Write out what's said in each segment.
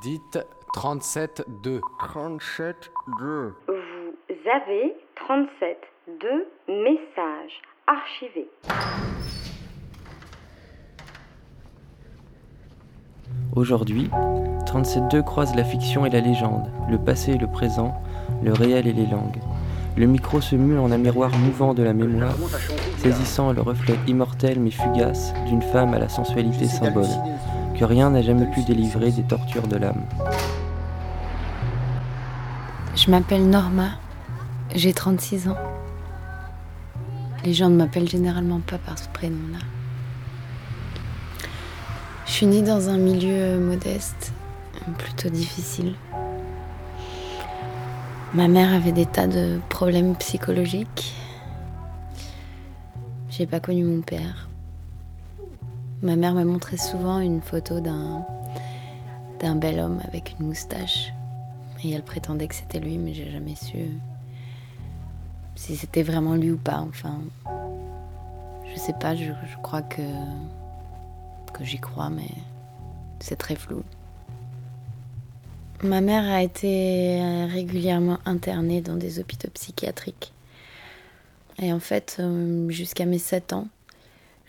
Dites 37-2. 37-2. Vous avez 37 2 messages archivés. Aujourd'hui, 37.2 croise la fiction et la légende, le passé et le présent, le réel et les langues. Le micro se mue en un miroir mouvant de la mémoire, saisissant le reflet immortel mais fugace d'une femme à la sensualité symbole, que rien n'a jamais pu délivrer des tortures de l'âme. Je m'appelle Norma, j'ai 36 ans. Les gens ne m'appellent généralement pas par ce prénom-là. Je suis née dans un milieu modeste, plutôt difficile. Ma mère avait des tas de problèmes psychologiques. J'ai pas connu mon père. Ma mère m'a montré souvent une photo d'un d'un bel homme avec une moustache. Et elle prétendait que c'était lui, mais j'ai jamais su si c'était vraiment lui ou pas. Enfin, je sais pas, je, je crois que, que j'y crois, mais c'est très flou. Ma mère a été régulièrement internée dans des hôpitaux psychiatriques. Et en fait, euh, jusqu'à mes 7 ans,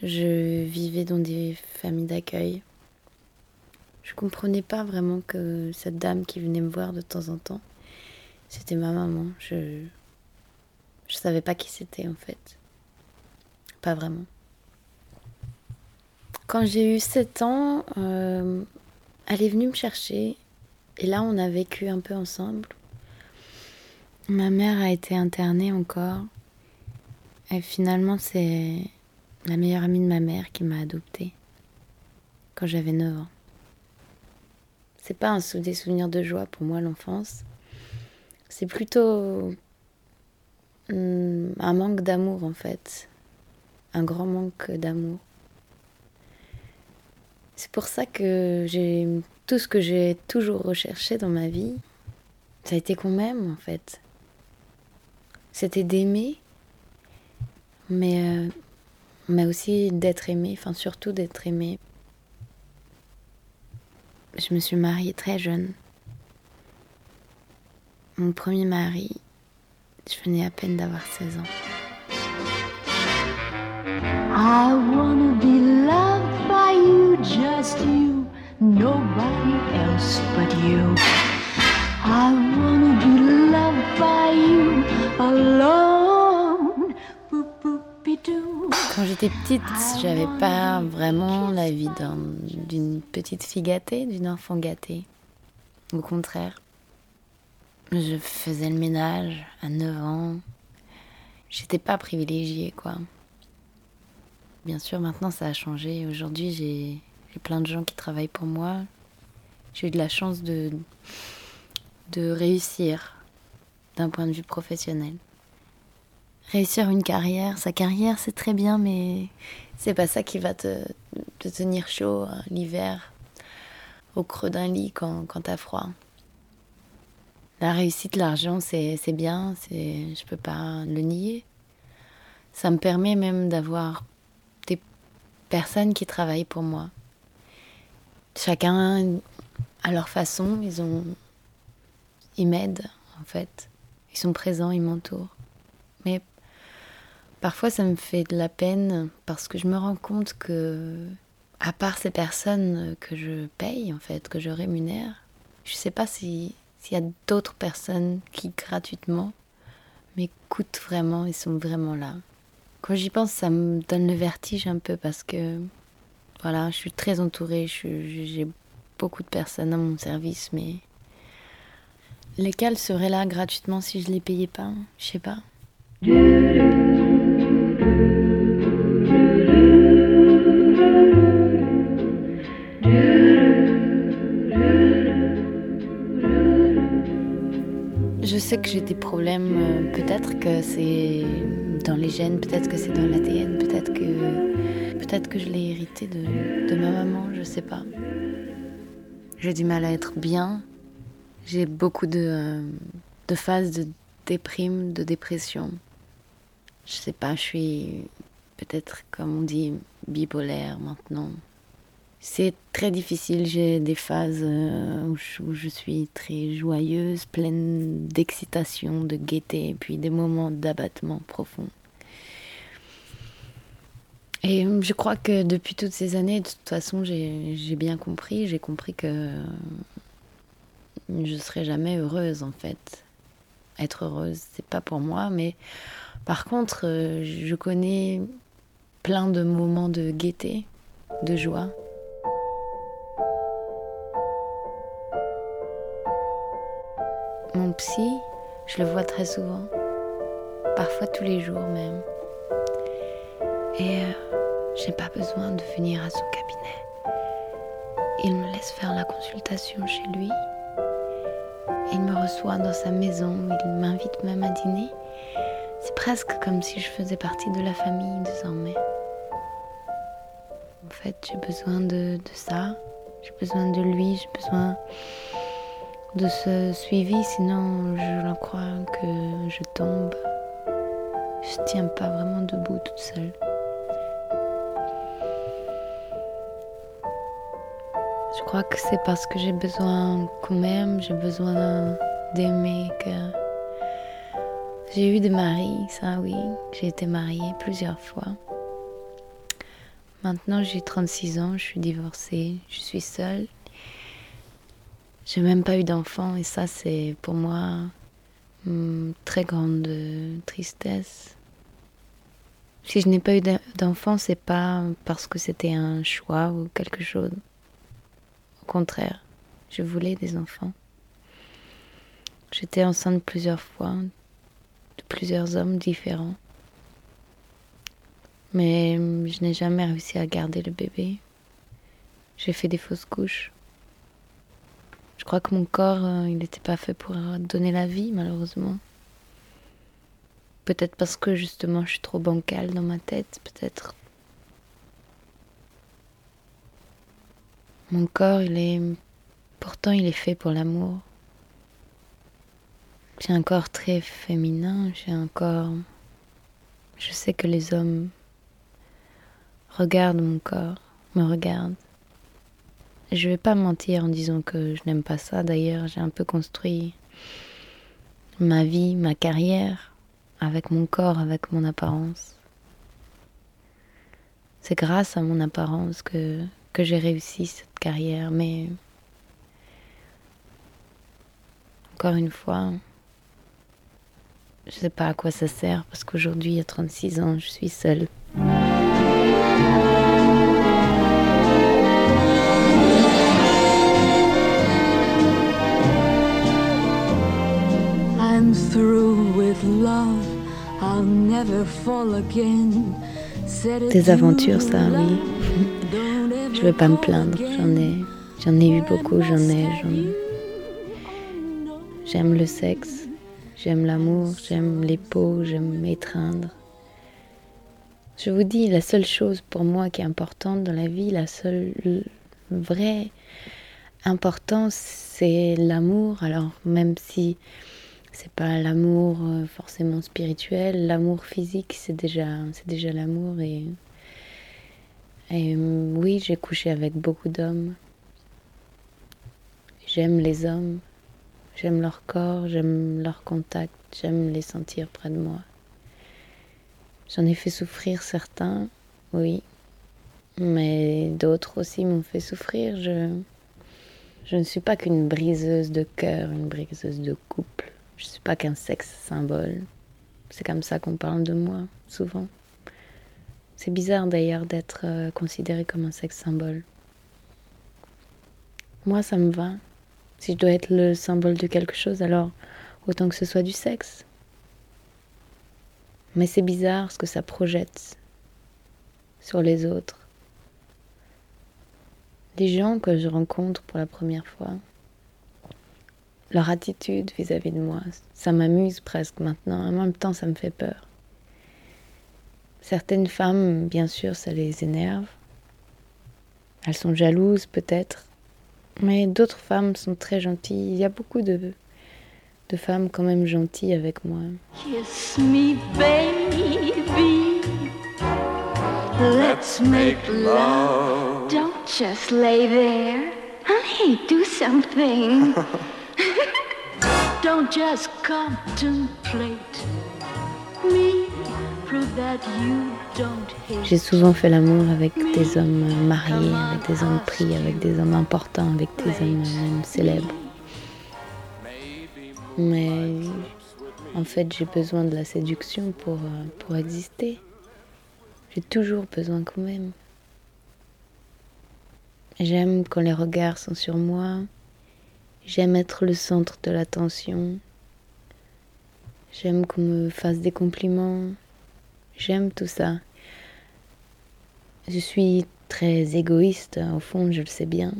je vivais dans des familles d'accueil. Je comprenais pas vraiment que cette dame qui venait me voir de temps en temps, c'était ma maman. Je, je savais pas qui c'était en fait. Pas vraiment. Quand j'ai eu 7 ans, euh, elle est venue me chercher et là on a vécu un peu ensemble. Ma mère a été internée encore et finalement c'est la meilleure amie de ma mère qui m'a adoptée quand j'avais 9 ans. C'est pas un sou des souvenirs de joie pour moi l'enfance. C'est plutôt Hmm, un manque d'amour en fait. Un grand manque d'amour. C'est pour ça que j'ai tout ce que j'ai toujours recherché dans ma vie, ça a été qu'on m'aime en fait. C'était d'aimer, mais, euh, mais aussi d'être aimé, enfin surtout d'être aimé. Je me suis mariée très jeune. Mon premier mari, je venais à peine d'avoir 16 ans. I wanna be loved by you, just you, nobody else but you. I wanna j'étais petite, j'avais pas vraiment la vie d'une petite fille gâtée, d'une enfant gâtée. Au contraire, je faisais le ménage à 9 ans. J'étais pas privilégiée, quoi. Bien sûr, maintenant ça a changé. Aujourd'hui, j'ai plein de gens qui travaillent pour moi. J'ai eu de la chance de, de réussir d'un point de vue professionnel. Réussir une carrière, sa carrière c'est très bien, mais c'est pas ça qui va te, te tenir chaud hein, l'hiver au creux d'un lit quand, quand t'as froid. La réussite, l'argent, c'est bien, je peux pas le nier. Ça me permet même d'avoir des personnes qui travaillent pour moi. Chacun à leur façon, ils ont, ils m'aident en fait. Ils sont présents, ils m'entourent. Mais parfois, ça me fait de la peine parce que je me rends compte que, à part ces personnes que je paye en fait, que je rémunère, je sais pas si s'il y a d'autres personnes qui gratuitement m'écoutent vraiment et sont vraiment là. Quand j'y pense, ça me donne le vertige un peu parce que voilà, je suis très entourée, j'ai beaucoup de personnes à mon service, mais lesquelles seraient là gratuitement si je les payais pas? Je sais pas. J'ai des problèmes, euh, peut-être que c'est dans les gènes, peut-être que c'est dans l'ADN, peut-être que peut-être que je l'ai hérité de, de ma maman, je sais pas. J'ai du mal à être bien. J'ai beaucoup de, euh, de phases de déprime, de dépression. Je sais pas, je suis peut-être, comme on dit, bipolaire maintenant. C'est très difficile, j'ai des phases euh, où je, suis très joyeuse, pleine d'excitation, de gaieté, et puis des moments d'abattement profond. Et je crois que depuis toutes ces années, de toute façon, j'ai bien compris, j'ai compris que je serai jamais heureuse en fait. Être heureuse, c'est pas pour moi, mais par contre, euh, je connais plein de moments de gaieté, de joie. Psy, je le vois très souvent, parfois tous les jours même. Et euh, j'ai pas besoin de venir à son cabinet. Il me laisse faire la consultation chez lui. Il me reçoit dans sa maison, il m'invite même à dîner. C'est presque comme si je faisais partie de la famille désormais. En fait, j'ai besoin de, de ça. J'ai besoin de lui, j'ai besoin de ce suivi, sinon je crois que je tombe. Je tiens pas vraiment debout toute seule. Je crois que c'est parce que j'ai besoin qu'on m'aime, j'ai besoin d'aimer que j'ai eu des maris, ça oui, j'ai été mariée plusieurs fois. Maintenant j'ai 36 ans, je suis divorcée, je suis seule. J'ai même pas eu d'enfant et ça c'est pour moi une très grande tristesse. Si je n'ai pas eu d'enfant, c'est pas parce que c'était un choix ou quelque chose. Au contraire, je voulais des enfants. J'étais enceinte plusieurs fois de plusieurs hommes différents. Mais je n'ai jamais réussi à garder le bébé. J'ai fait des fausses couches. Je crois que mon corps, euh, il n'était pas fait pour donner la vie, malheureusement. Peut-être parce que justement je suis trop bancale dans ma tête, peut-être Mon corps, il est. Pourtant, il est fait pour l'amour. J'ai un corps très féminin, j'ai un corps. Je sais que les hommes regardent mon corps, me regardent. Je vais pas mentir en disant que je n'aime pas ça. D'ailleurs, j'ai un peu construit ma vie, ma carrière avec mon corps, avec mon apparence. C'est grâce à mon apparence que, j'ai réussi cette carrière, mais encore une fois, je sais pas à quoi ça sert parce qu'aujourd'hui, à 36 ans, je suis seule. Des aventures, ça, oui. Je vais pas me plaindre. J'en ai, j'en ai eu beaucoup. J'en ai, J'aime le sexe. J'aime l'amour. J'aime les peaux. J'aime m'étreindre. Je vous dis, la seule chose pour moi qui est importante dans la vie, la seule vraie importance, c'est l'amour. Alors même si c'est pas l'amour euh, forcément spirituel, l'amour physique, c'est déjà, c'est déjà l'amour. Et, euh, oui, j'ai couché avec beaucoup d'hommes. J'aime les hommes, j'aime leur corps, j'aime leur contact, j'aime les sentir près de moi. J'en ai fait souffrir certains, oui, mais d'autres aussi m'ont fait souffrir. Je, je ne suis pas qu'une briseuse de cœur, une briseuse de couple. Je ne suis pas qu'un sexe symbole. C'est comme ça qu'on parle de moi, souvent. C'est bizarre d'ailleurs d'être euh, considéré comme un sexe symbole. Moi, ça me va. Si je dois être le symbole de quelque chose, alors autant que ce soit du sexe. Mais c'est bizarre ce que ça projette sur les autres. Les gens que je rencontre pour la première fois, leur attitude vis-à-vis de moi. Ça m'amuse presque maintenant. En même temps, ça me fait peur. Certaines femmes, bien sûr, ça les énerve. Elles sont jalouses peut-être. Mais d'autres femmes sont très gentilles. Il y a beaucoup de, de femmes quand même gentilles avec moi. Kiss me, baby. Let's make love. Don't just lay there. Honey, do something. Don't just contemplate me. Prove that you don't hate. J'ai souvent fait l'amour avec des hommes mariés, avec des hommes pris, avec des hommes importants, avec des hommes même célèbres. Mais en fait, j'ai besoin de la séduction pour, euh, pour exister. J'ai toujours besoin quand même. J'aime quand les regards sont sur moi. J'aime être le centre de l'attention. J'aime qu'on me fasse des compliments. J'aime tout ça. Je suis très égoïste, au fond, je le sais bien.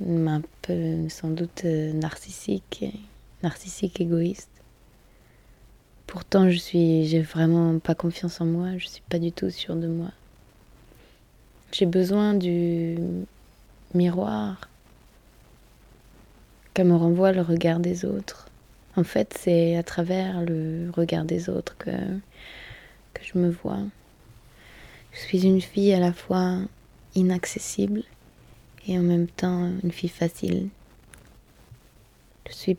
Un peu, sans doute, euh, narcissique, narcissique égoïste. Pourtant, je suis, j'ai vraiment pas confiance en moi, je suis pas du tout sûre de moi. J'ai besoin du miroir me renvoie le regard des autres. En fait, c'est à travers le regard des autres que, que je me vois. Je suis une fille à la fois inaccessible et en même temps une fille facile. Je suis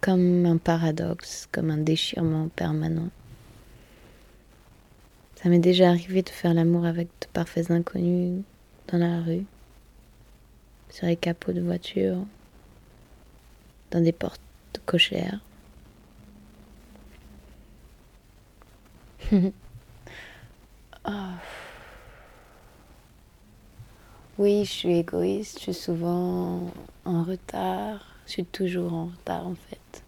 comme un paradoxe, comme un déchirement permanent. Ça m'est déjà arrivé de faire l'amour avec de parfaits inconnus dans la rue, sur les capots de voitures, dans des portes cochères. oh. Oui, je suis égoïste, je suis souvent en retard, je suis toujours en retard en fait.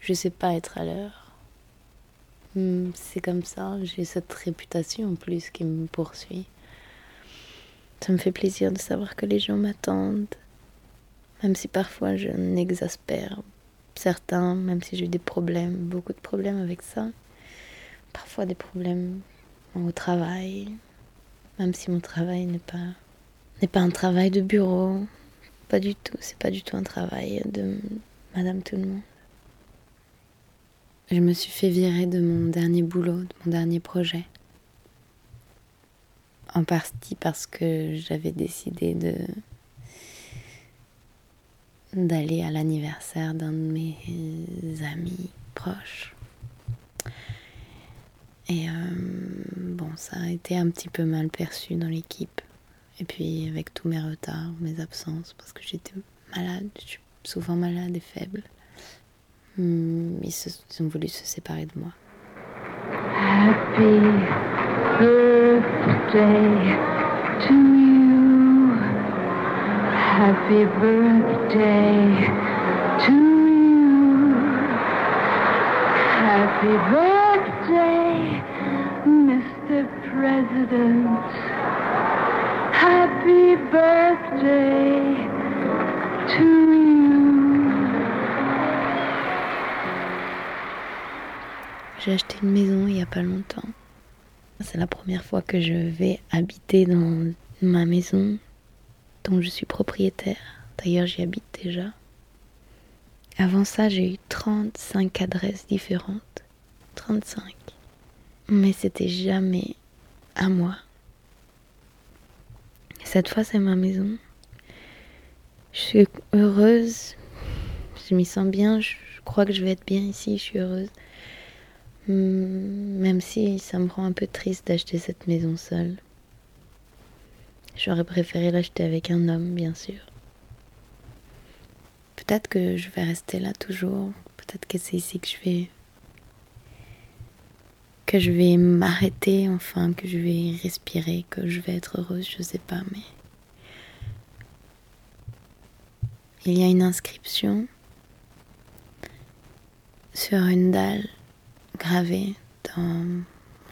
Je sais pas être à l'heure. Hmm, c'est comme ça, j'ai cette réputation en plus qui me poursuit. Ça me fait plaisir de savoir que les gens m'attendent, même si parfois je n'exaspère certains, même si j'ai des problèmes, beaucoup de problèmes avec ça. Parfois des problèmes au travail, même si mon travail n'est pas n'est pas un travail de bureau, pas du tout, c'est pas du tout un travail de Madame Tout le Monde. Je me suis fait virer de mon dernier boulot, de mon dernier projet. En partie parce que j'avais décidé de d'aller à l'anniversaire d'un de mes amis proches. Et euh, bon, ça a été un petit peu mal perçu dans l'équipe. Et puis avec tous mes retards, mes absences, parce que j'étais malade, je suis souvent malade et faible. Hmm, ils, se, ils ont voulu se séparer de moi. Happy birthday to you. Happy birthday to you. Happy birthday, Mr. President. Happy birthday to you. J'ai acheté une maison il n'y a pas longtemps. C'est la première fois que je vais habiter dans ma maison dont je suis propriétaire. D'ailleurs, j'y habite déjà. Avant ça, j'ai eu 35 adresses différentes. 35. Mais c'était jamais à moi. Cette fois, c'est ma maison. Je suis heureuse. Je m'y sens bien. Je crois que je vais être bien ici. Je suis heureuse. Même si ça me rend un peu triste d'acheter cette maison seule. J'aurais préféré l'acheter avec un homme, bien sûr. Peut-être que je vais rester là toujours. Peut-être que c'est ici que je vais. que je vais m'arrêter, enfin, que je vais respirer, que je vais être heureuse, je sais pas, mais. Il y a une inscription sur une dalle gravée dans mon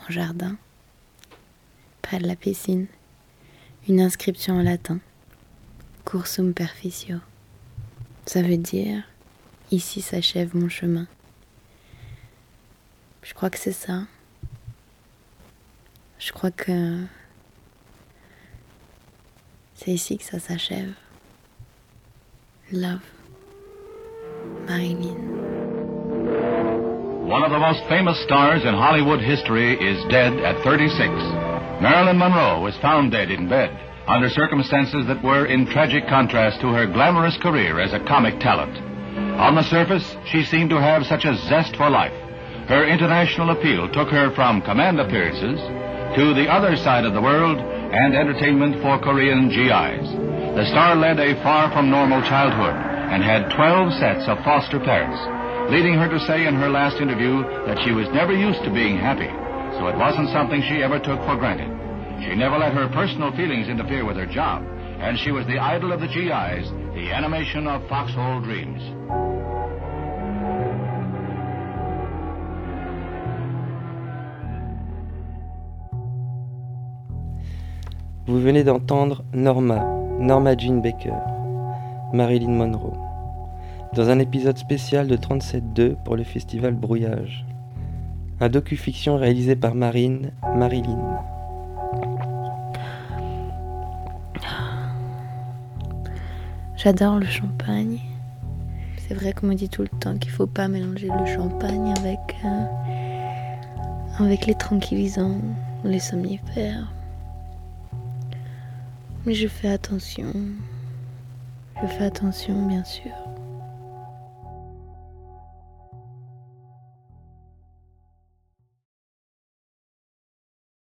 jardin, près de la piscine, une inscription en latin, Cursum Perficio. Ça veut dire Ici s'achève mon chemin. Je crois que c'est ça. Je crois que c'est ici que ça s'achève. Love. Marilyn. One of the most famous stars in Hollywood history is dead at 36. Marilyn Monroe was found dead in bed. under circumstances that were in tragic contrast to her glamorous career as a comic talent. On the surface, she seemed to have such a zest for life. Her international appeal took her from command appearances to the other side of the world and entertainment for Korean GIs. The star led a far from normal childhood and had 12 sets of foster parents, leading her to say in her last interview that she was never used to being happy, so it wasn't something she ever took for granted. She never let her personal feelings interfere with her job, and she was the idol of the GIs, the animation of Foxhole Dreams. Vous venez d'entendre Norma, Norma Jean Baker, Marilyn Monroe, dans un épisode spécial de 37.2 pour le festival Brouillage. Un docu-fiction réalisé par Marine, Marilyn. J'adore le champagne. C'est vrai qu'on me dit tout le temps qu'il faut pas mélanger le champagne avec, euh, avec les tranquillisants, les somnifères. Mais je fais attention. Je fais attention, bien sûr.